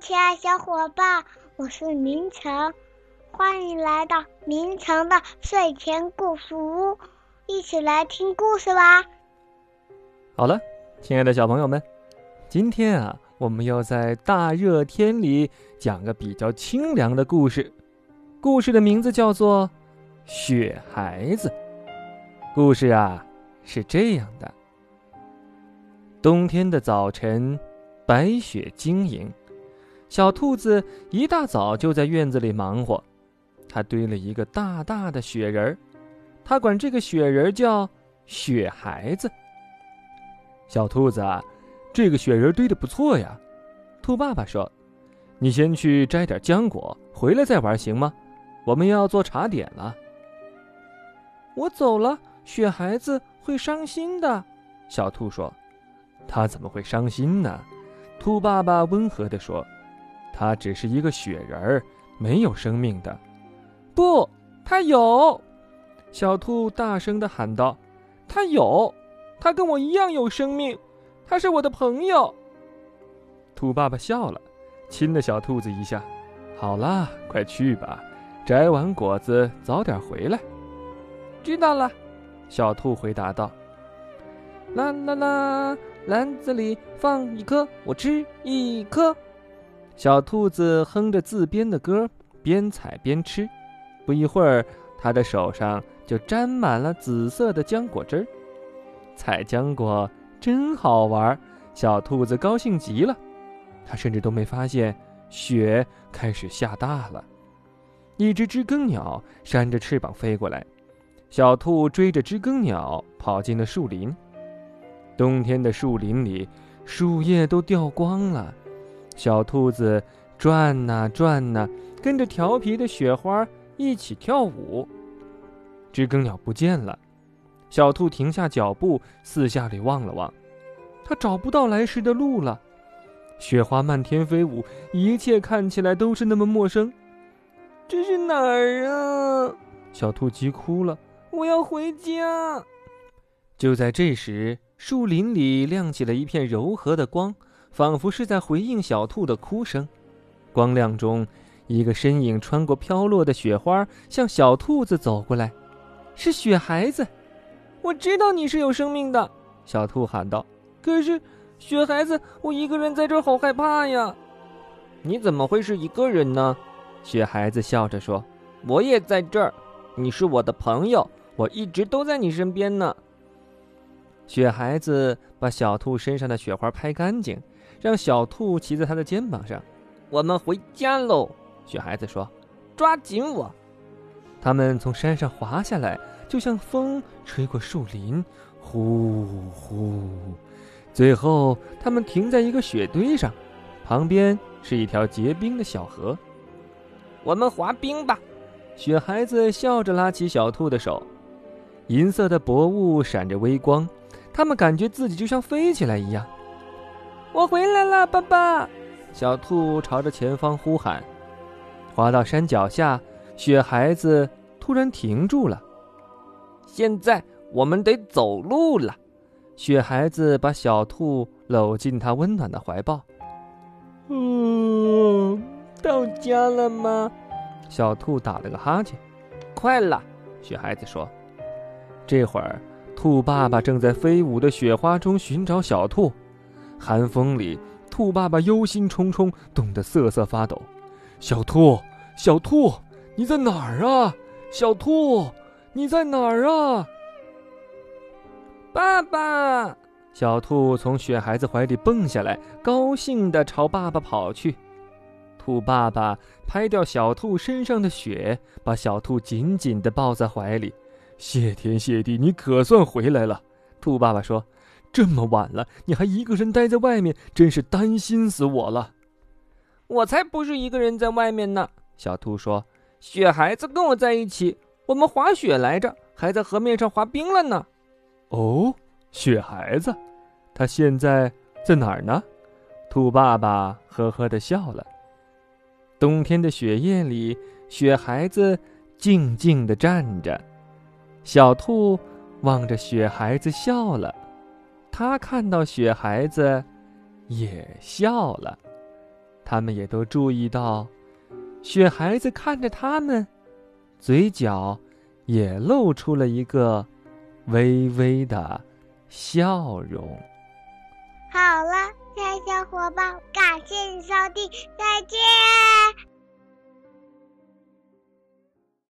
亲爱小伙伴，我是明成，欢迎来到明成的睡前故事屋，一起来听故事吧。好了，亲爱的小朋友们，今天啊，我们要在大热天里讲个比较清凉的故事，故事的名字叫做《雪孩子》。故事啊是这样的：冬天的早晨，白雪晶莹。小兔子一大早就在院子里忙活，它堆了一个大大的雪人儿，它管这个雪人叫雪孩子。小兔子，这个雪人堆的不错呀。兔爸爸说：“你先去摘点浆果，回来再玩行吗？我们要做茶点了。”我走了，雪孩子会伤心的。小兔说：“他怎么会伤心呢？”兔爸爸温和地说。他只是一个雪人儿，没有生命的。不，他有！小兔大声的喊道：“他有，他跟我一样有生命，他是我的朋友。”兔爸爸笑了，亲了小兔子一下。好啦，快去吧，摘完果子早点回来。知道了，小兔回答道。啦啦啦，篮子里放一颗，我吃一颗。小兔子哼着自编的歌，边采边吃。不一会儿，它的手上就沾满了紫色的浆果汁儿。采浆果真好玩，小兔子高兴极了。它甚至都没发现雪开始下大了。一只知更鸟扇着翅膀飞过来，小兔追着知更鸟跑进了树林。冬天的树林里，树叶都掉光了。小兔子转呐转呐，跟着调皮的雪花一起跳舞。知更鸟不见了，小兔停下脚步，四下里望了望，它找不到来时的路了。雪花漫天飞舞，一切看起来都是那么陌生。这是哪儿啊？小兔急哭了：“我要回家！”就在这时，树林里亮起了一片柔和的光。仿佛是在回应小兔的哭声，光亮中，一个身影穿过飘落的雪花，向小兔子走过来。是雪孩子，我知道你是有生命的，小兔喊道。可是，雪孩子，我一个人在这儿好害怕呀。你怎么会是一个人呢？雪孩子笑着说：“我也在这儿，你是我的朋友，我一直都在你身边呢。”雪孩子把小兔身上的雪花拍干净。让小兔骑在他的肩膀上，我们回家喽。雪孩子说：“抓紧我。”他们从山上滑下来，就像风吹过树林，呼呼。最后，他们停在一个雪堆上，旁边是一条结冰的小河。我们滑冰吧。雪孩子笑着拉起小兔的手，银色的薄雾闪着微光，他们感觉自己就像飞起来一样。我回来了，爸爸！小兔朝着前方呼喊。滑到山脚下，雪孩子突然停住了。现在我们得走路了。雪孩子把小兔搂进他温暖的怀抱。嗯，到家了吗？小兔打了个哈欠。快了，雪孩子说。这会儿，兔爸爸正在飞舞的雪花中寻找小兔。寒风里，兔爸爸忧心忡忡，冻得瑟瑟发抖。小兔，小兔，你在哪儿啊？小兔，你在哪儿啊？爸爸！小兔从雪孩子怀里蹦下来，高兴地朝爸爸跑去。兔爸爸拍掉小兔身上的雪，把小兔紧紧地抱在怀里。谢天谢地，你可算回来了！兔爸爸说。这么晚了，你还一个人待在外面，真是担心死我了。我才不是一个人在外面呢。小兔说：“雪孩子跟我在一起，我们滑雪来着，还在河面上滑冰了呢。”哦，雪孩子，他现在在哪儿呢？兔爸爸呵呵的笑了。冬天的雪夜里，雪孩子静静的站着，小兔望着雪孩子笑了。他看到雪孩子，也笑了。他们也都注意到，雪孩子看着他们，嘴角也露出了一个微微的笑容。好了，亲爱小伙伴，感谢你收听，再见。